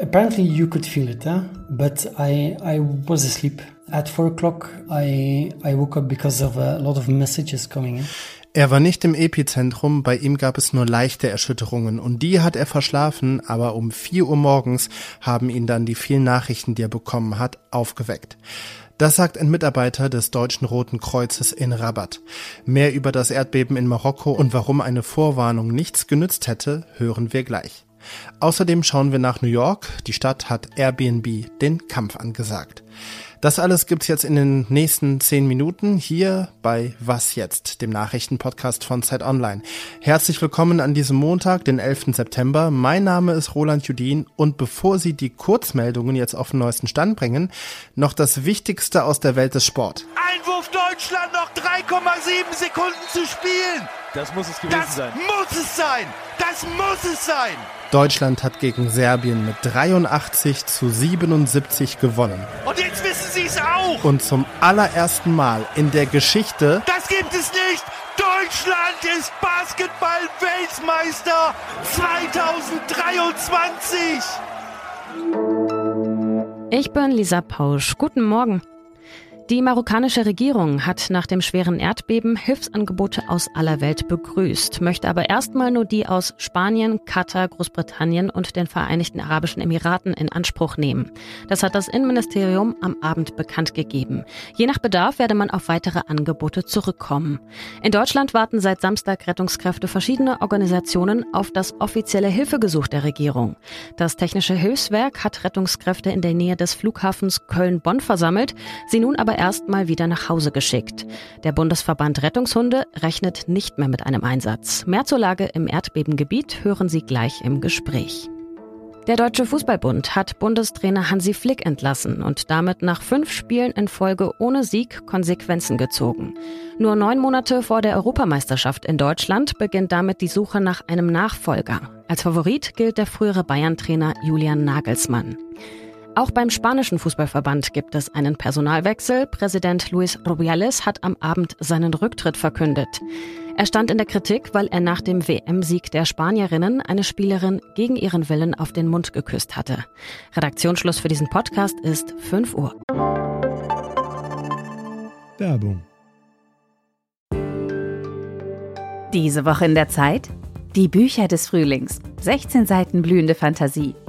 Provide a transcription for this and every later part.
Apparently you could feel it, huh? but I, I was asleep. At four o'clock I, I woke up because of a lot of messages coming in. Er war nicht im Epizentrum, bei ihm gab es nur leichte Erschütterungen und die hat er verschlafen, aber um vier Uhr morgens haben ihn dann die vielen Nachrichten, die er bekommen hat, aufgeweckt. Das sagt ein Mitarbeiter des Deutschen Roten Kreuzes in Rabat. Mehr über das Erdbeben in Marokko und warum eine Vorwarnung nichts genützt hätte, hören wir gleich. Außerdem schauen wir nach New York. Die Stadt hat Airbnb den Kampf angesagt. Das alles gibt's jetzt in den nächsten zehn Minuten hier bei Was jetzt, dem Nachrichtenpodcast von Zeit Online. Herzlich willkommen an diesem Montag, den 11. September. Mein Name ist Roland Judin und bevor Sie die Kurzmeldungen jetzt auf den neuesten Stand bringen, noch das Wichtigste aus der Welt des Sport. Einwurf Deutschland, noch 3,7 Sekunden zu spielen. Das muss es gewesen Das sein. muss es sein. Das muss es sein. Deutschland hat gegen Serbien mit 83 zu 77 gewonnen. Und jetzt wissen Sie es auch. Und zum allerersten Mal in der Geschichte Das gibt es nicht. Deutschland ist Basketball-Weltmeister 2023. Ich bin Lisa Pausch. Guten Morgen. Die marokkanische Regierung hat nach dem schweren Erdbeben Hilfsangebote aus aller Welt begrüßt, möchte aber erstmal nur die aus Spanien, Katar, Großbritannien und den Vereinigten Arabischen Emiraten in Anspruch nehmen. Das hat das Innenministerium am Abend bekannt gegeben. Je nach Bedarf werde man auf weitere Angebote zurückkommen. In Deutschland warten seit Samstag Rettungskräfte verschiedener Organisationen auf das offizielle Hilfegesuch der Regierung. Das Technische Hilfswerk hat Rettungskräfte in der Nähe des Flughafens Köln-Bonn versammelt, sie nun aber erstmal wieder nach Hause geschickt. Der Bundesverband Rettungshunde rechnet nicht mehr mit einem Einsatz. Mehr zur Lage im Erdbebengebiet hören Sie gleich im Gespräch. Der Deutsche Fußballbund hat Bundestrainer Hansi Flick entlassen und damit nach fünf Spielen in Folge ohne Sieg Konsequenzen gezogen. Nur neun Monate vor der Europameisterschaft in Deutschland beginnt damit die Suche nach einem Nachfolger. Als Favorit gilt der frühere Bayern-Trainer Julian Nagelsmann. Auch beim spanischen Fußballverband gibt es einen Personalwechsel. Präsident Luis Rubiales hat am Abend seinen Rücktritt verkündet. Er stand in der Kritik, weil er nach dem WM-Sieg der Spanierinnen eine Spielerin gegen ihren Willen auf den Mund geküsst hatte. Redaktionsschluss für diesen Podcast ist 5 Uhr. Werbung. Diese Woche in der Zeit? Die Bücher des Frühlings. 16 Seiten blühende Fantasie.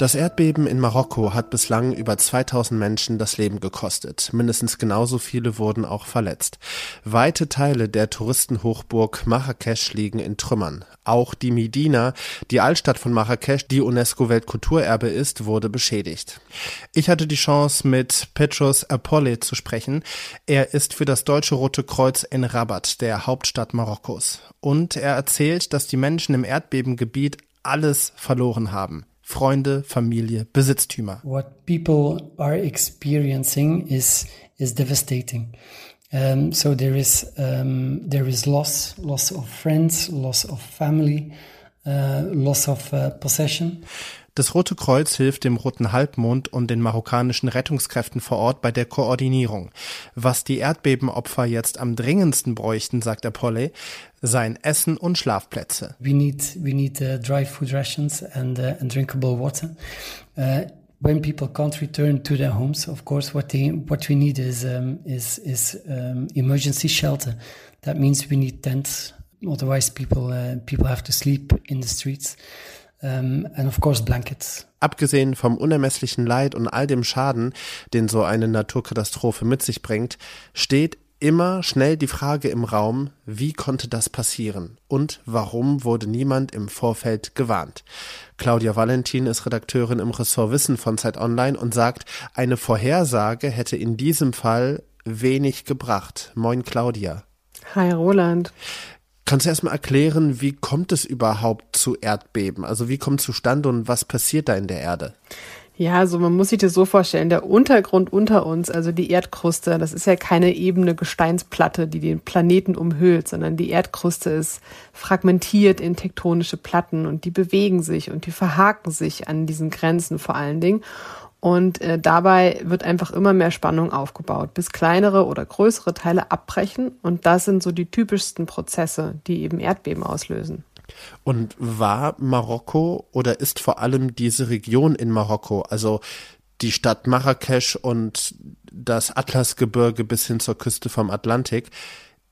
Das Erdbeben in Marokko hat bislang über 2000 Menschen das Leben gekostet. Mindestens genauso viele wurden auch verletzt. Weite Teile der Touristenhochburg Marrakesch liegen in Trümmern. Auch die Medina, die Altstadt von Marrakesch, die UNESCO-Weltkulturerbe ist, wurde beschädigt. Ich hatte die Chance, mit Petros Apolli zu sprechen. Er ist für das Deutsche Rote Kreuz in Rabat, der Hauptstadt Marokkos. Und er erzählt, dass die Menschen im Erdbebengebiet alles verloren haben. Freunde, Familie, Besitztümer. What people are experiencing is is devastating. Um, so there is um, there is loss, loss of friends, loss of family, uh, loss of uh, possession. Das Rote Kreuz hilft dem Roten Halbmond und den marokkanischen Rettungskräften vor Ort bei der Koordinierung. Was die Erdbebenopfer jetzt am dringendsten bräuchten, sagt Apolle, seien Essen und Schlafplätze. We need we need uh, dry food rations and uh, and drinkable water. Uh, when people can't return to their homes, of course, what they what we need is um, is is um, emergency shelter. That means we need tents. Otherwise, people uh, people have to sleep in the streets. Um, and of course, blankets. Abgesehen vom unermesslichen Leid und all dem Schaden, den so eine Naturkatastrophe mit sich bringt, steht immer schnell die Frage im Raum, wie konnte das passieren und warum wurde niemand im Vorfeld gewarnt. Claudia Valentin ist Redakteurin im Ressort Wissen von Zeit Online und sagt, eine Vorhersage hätte in diesem Fall wenig gebracht. Moin Claudia. Hi Roland. Kannst du erstmal erklären, wie kommt es überhaupt zu Erdbeben? Also wie kommt es zustande und was passiert da in der Erde? Ja, also man muss sich das so vorstellen, der Untergrund unter uns, also die Erdkruste, das ist ja keine ebene Gesteinsplatte, die den Planeten umhüllt, sondern die Erdkruste ist fragmentiert in tektonische Platten und die bewegen sich und die verhaken sich an diesen Grenzen vor allen Dingen. Und äh, dabei wird einfach immer mehr Spannung aufgebaut, bis kleinere oder größere Teile abbrechen. Und das sind so die typischsten Prozesse, die eben Erdbeben auslösen. Und war Marokko oder ist vor allem diese Region in Marokko, also die Stadt Marrakesch und das Atlasgebirge bis hin zur Küste vom Atlantik,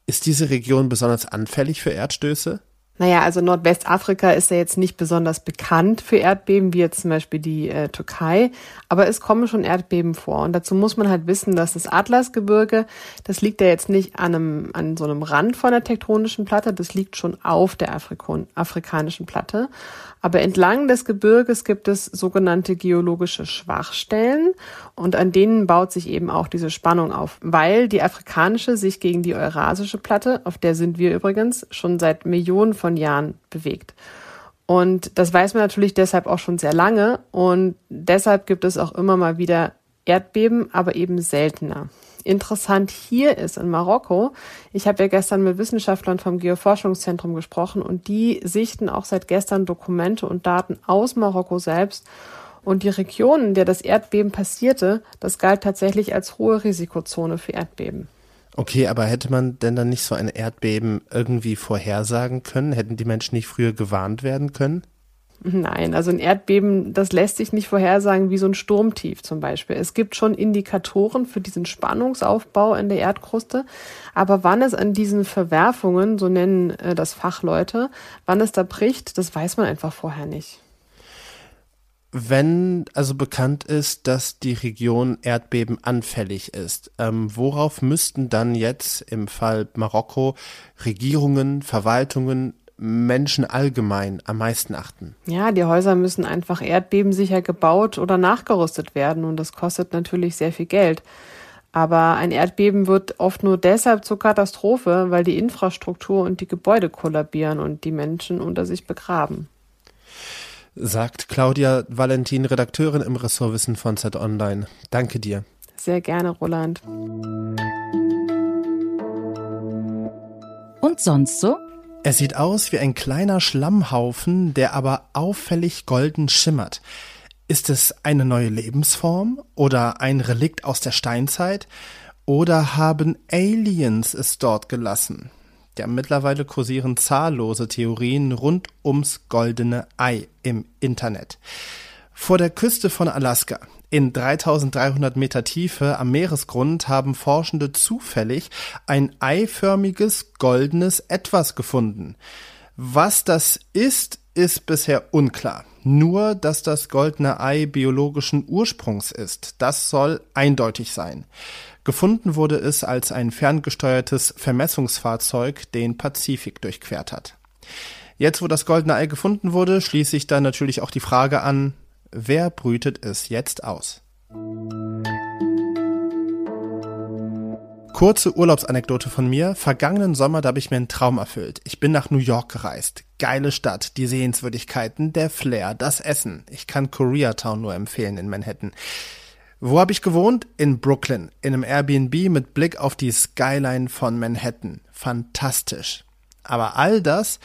ist diese Region besonders anfällig für Erdstöße? Naja, also Nordwestafrika ist ja jetzt nicht besonders bekannt für Erdbeben, wie jetzt zum Beispiel die äh, Türkei, aber es kommen schon Erdbeben vor. Und dazu muss man halt wissen, dass das Atlasgebirge, das liegt ja jetzt nicht an, einem, an so einem Rand von der tektonischen Platte, das liegt schon auf der Afrikon afrikanischen Platte. Aber entlang des Gebirges gibt es sogenannte geologische Schwachstellen und an denen baut sich eben auch diese Spannung auf, weil die afrikanische sich gegen die eurasische Platte, auf der sind wir übrigens, schon seit Millionen von Jahren bewegt. Und das weiß man natürlich deshalb auch schon sehr lange und deshalb gibt es auch immer mal wieder Erdbeben, aber eben seltener. Interessant hier ist in Marokko, ich habe ja gestern mit Wissenschaftlern vom Geoforschungszentrum gesprochen und die sichten auch seit gestern Dokumente und Daten aus Marokko selbst. Und die Region, in der das Erdbeben passierte, das galt tatsächlich als hohe Risikozone für Erdbeben. Okay, aber hätte man denn dann nicht so ein Erdbeben irgendwie vorhersagen können? Hätten die Menschen nicht früher gewarnt werden können? Nein, also ein Erdbeben, das lässt sich nicht vorhersagen wie so ein Sturmtief zum Beispiel. Es gibt schon Indikatoren für diesen Spannungsaufbau in der Erdkruste, aber wann es an diesen Verwerfungen, so nennen äh, das Fachleute, wann es da bricht, das weiß man einfach vorher nicht. Wenn also bekannt ist, dass die Region Erdbeben anfällig ist, ähm, worauf müssten dann jetzt im Fall Marokko Regierungen, Verwaltungen Menschen allgemein am meisten achten? Ja, die Häuser müssen einfach erdbebensicher gebaut oder nachgerüstet werden und das kostet natürlich sehr viel Geld. Aber ein Erdbeben wird oft nur deshalb zur Katastrophe, weil die Infrastruktur und die Gebäude kollabieren und die Menschen unter sich begraben. Sagt Claudia Valentin, Redakteurin im Ressortwissen von Z Online. Danke dir. Sehr gerne, Roland. Und sonst so? Er sieht aus wie ein kleiner Schlammhaufen, der aber auffällig golden schimmert. Ist es eine neue Lebensform oder ein Relikt aus der Steinzeit? Oder haben Aliens es dort gelassen? Ja, mittlerweile kursieren zahllose Theorien rund ums goldene Ei im Internet. Vor der Küste von Alaska in 3300 Meter Tiefe am Meeresgrund haben Forschende zufällig ein eiförmiges goldenes Etwas gefunden. Was das ist, ist bisher unklar. Nur, dass das goldene Ei biologischen Ursprungs ist, das soll eindeutig sein. Gefunden wurde es, als ein ferngesteuertes Vermessungsfahrzeug den Pazifik durchquert hat. Jetzt, wo das goldene Ei gefunden wurde, schließt sich dann natürlich auch die Frage an, Wer brütet es jetzt aus? Kurze Urlaubsanekdote von mir. Vergangenen Sommer, da habe ich mir einen Traum erfüllt. Ich bin nach New York gereist. Geile Stadt, die Sehenswürdigkeiten, der Flair, das Essen. Ich kann Koreatown nur empfehlen in Manhattan. Wo habe ich gewohnt? In Brooklyn, in einem Airbnb mit Blick auf die Skyline von Manhattan. Fantastisch. Aber all das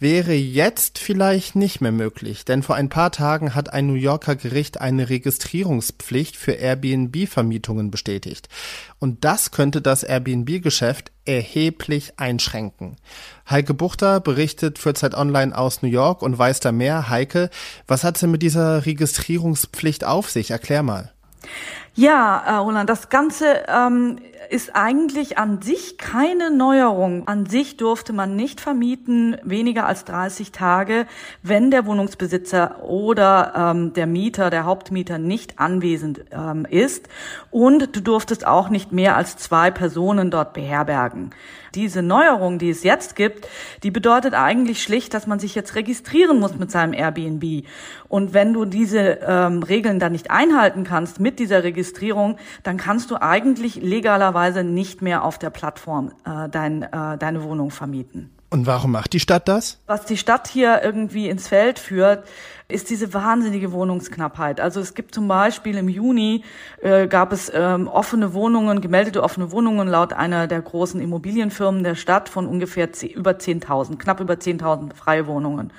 wäre jetzt vielleicht nicht mehr möglich, denn vor ein paar Tagen hat ein New Yorker Gericht eine Registrierungspflicht für Airbnb-Vermietungen bestätigt. Und das könnte das Airbnb-Geschäft erheblich einschränken. Heike Buchter berichtet für Zeit Online aus New York und weiß da mehr. Heike, was hat denn mit dieser Registrierungspflicht auf sich? Erklär mal. Ja, äh, Roland, das Ganze ähm, ist eigentlich an sich keine Neuerung. An sich durfte man nicht vermieten weniger als 30 Tage, wenn der Wohnungsbesitzer oder ähm, der Mieter, der Hauptmieter nicht anwesend ähm, ist. Und du durftest auch nicht mehr als zwei Personen dort beherbergen. Diese Neuerung, die es jetzt gibt, die bedeutet eigentlich schlicht, dass man sich jetzt registrieren muss mit seinem Airbnb. Und wenn du diese ähm, Regeln dann nicht einhalten kannst mit dieser Registrierung, dann kannst du eigentlich legalerweise nicht mehr auf der Plattform äh, dein, äh, deine Wohnung vermieten. Und warum macht die Stadt das? Was die Stadt hier irgendwie ins Feld führt, ist diese wahnsinnige Wohnungsknappheit. Also es gibt zum Beispiel im Juni äh, gab es ähm, offene Wohnungen, gemeldete offene Wohnungen laut einer der großen Immobilienfirmen der Stadt von ungefähr 10, über 10.000, knapp über 10.000 freie Wohnungen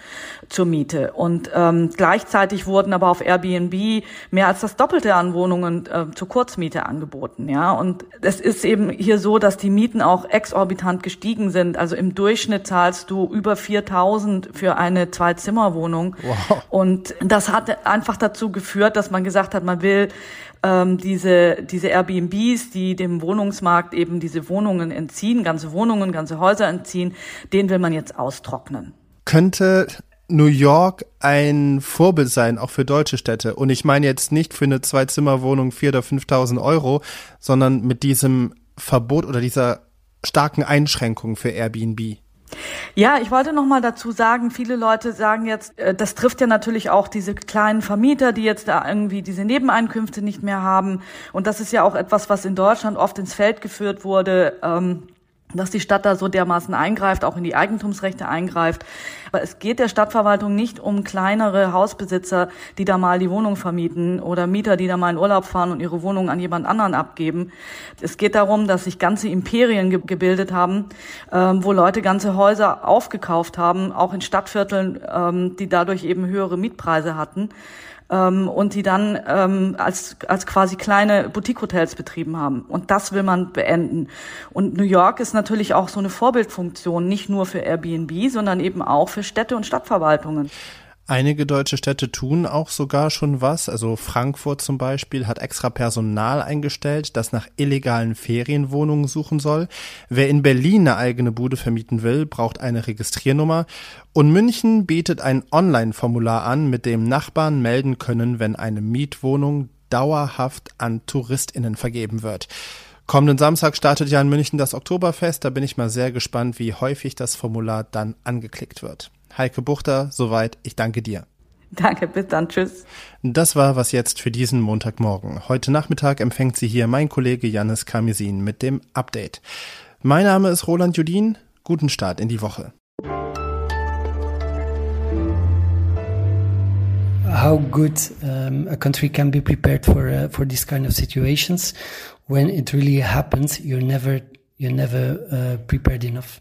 zur Miete. Und ähm, gleichzeitig wurden aber auf Airbnb mehr als das Doppelte an Wohnungen äh, zur Kurzmiete angeboten. Ja, und es ist eben hier so, dass die Mieten auch exorbitant gestiegen sind. Also im Durchschnitt zahlst du über 4.000 für eine Zwei-Zimmer-Wohnung. Wow. Und das hat einfach dazu geführt, dass man gesagt hat, man will ähm, diese, diese Airbnbs, die dem Wohnungsmarkt eben diese Wohnungen entziehen, ganze Wohnungen, ganze Häuser entziehen, den will man jetzt austrocknen. Könnte New York ein Vorbild sein, auch für deutsche Städte. Und ich meine jetzt nicht für eine Zwei-Zimmer-Wohnung 4.000 oder 5.000 Euro, sondern mit diesem Verbot oder dieser starken Einschränkung für Airbnb. Ja, ich wollte noch mal dazu sagen, viele Leute sagen jetzt, äh, das trifft ja natürlich auch diese kleinen Vermieter, die jetzt da irgendwie diese Nebeneinkünfte nicht mehr haben. Und das ist ja auch etwas, was in Deutschland oft ins Feld geführt wurde. Ähm, dass die Stadt da so dermaßen eingreift, auch in die Eigentumsrechte eingreift. Aber es geht der Stadtverwaltung nicht um kleinere Hausbesitzer, die da mal die Wohnung vermieten oder Mieter, die da mal in Urlaub fahren und ihre Wohnung an jemand anderen abgeben. Es geht darum, dass sich ganze Imperien ge gebildet haben, ähm, wo Leute ganze Häuser aufgekauft haben, auch in Stadtvierteln, ähm, die dadurch eben höhere Mietpreise hatten ähm, und die dann ähm, als, als quasi kleine Boutique-Hotels betrieben haben. Und das will man beenden. Und New York ist natürlich auch so eine Vorbildfunktion, nicht nur für Airbnb, sondern eben auch für Städte und Stadtverwaltungen. Einige deutsche Städte tun auch sogar schon was. Also Frankfurt zum Beispiel hat extra Personal eingestellt, das nach illegalen Ferienwohnungen suchen soll. Wer in Berlin eine eigene Bude vermieten will, braucht eine Registriernummer. Und München bietet ein Online-Formular an, mit dem Nachbarn melden können, wenn eine Mietwohnung dauerhaft an TouristInnen vergeben wird. Kommenden Samstag startet ja in München das Oktoberfest. Da bin ich mal sehr gespannt, wie häufig das Formular dann angeklickt wird. Heike Buchter, soweit. Ich danke dir. Danke, bis dann. Tschüss. Das war was jetzt für diesen Montagmorgen. Heute Nachmittag empfängt sie hier mein Kollege Janis Kamisin mit dem Update. Mein Name ist Roland Judin. Guten Start in die Woche. How good um, a country can be prepared for uh, for these kind of situations when it really happens, you're never you're never uh, prepared enough.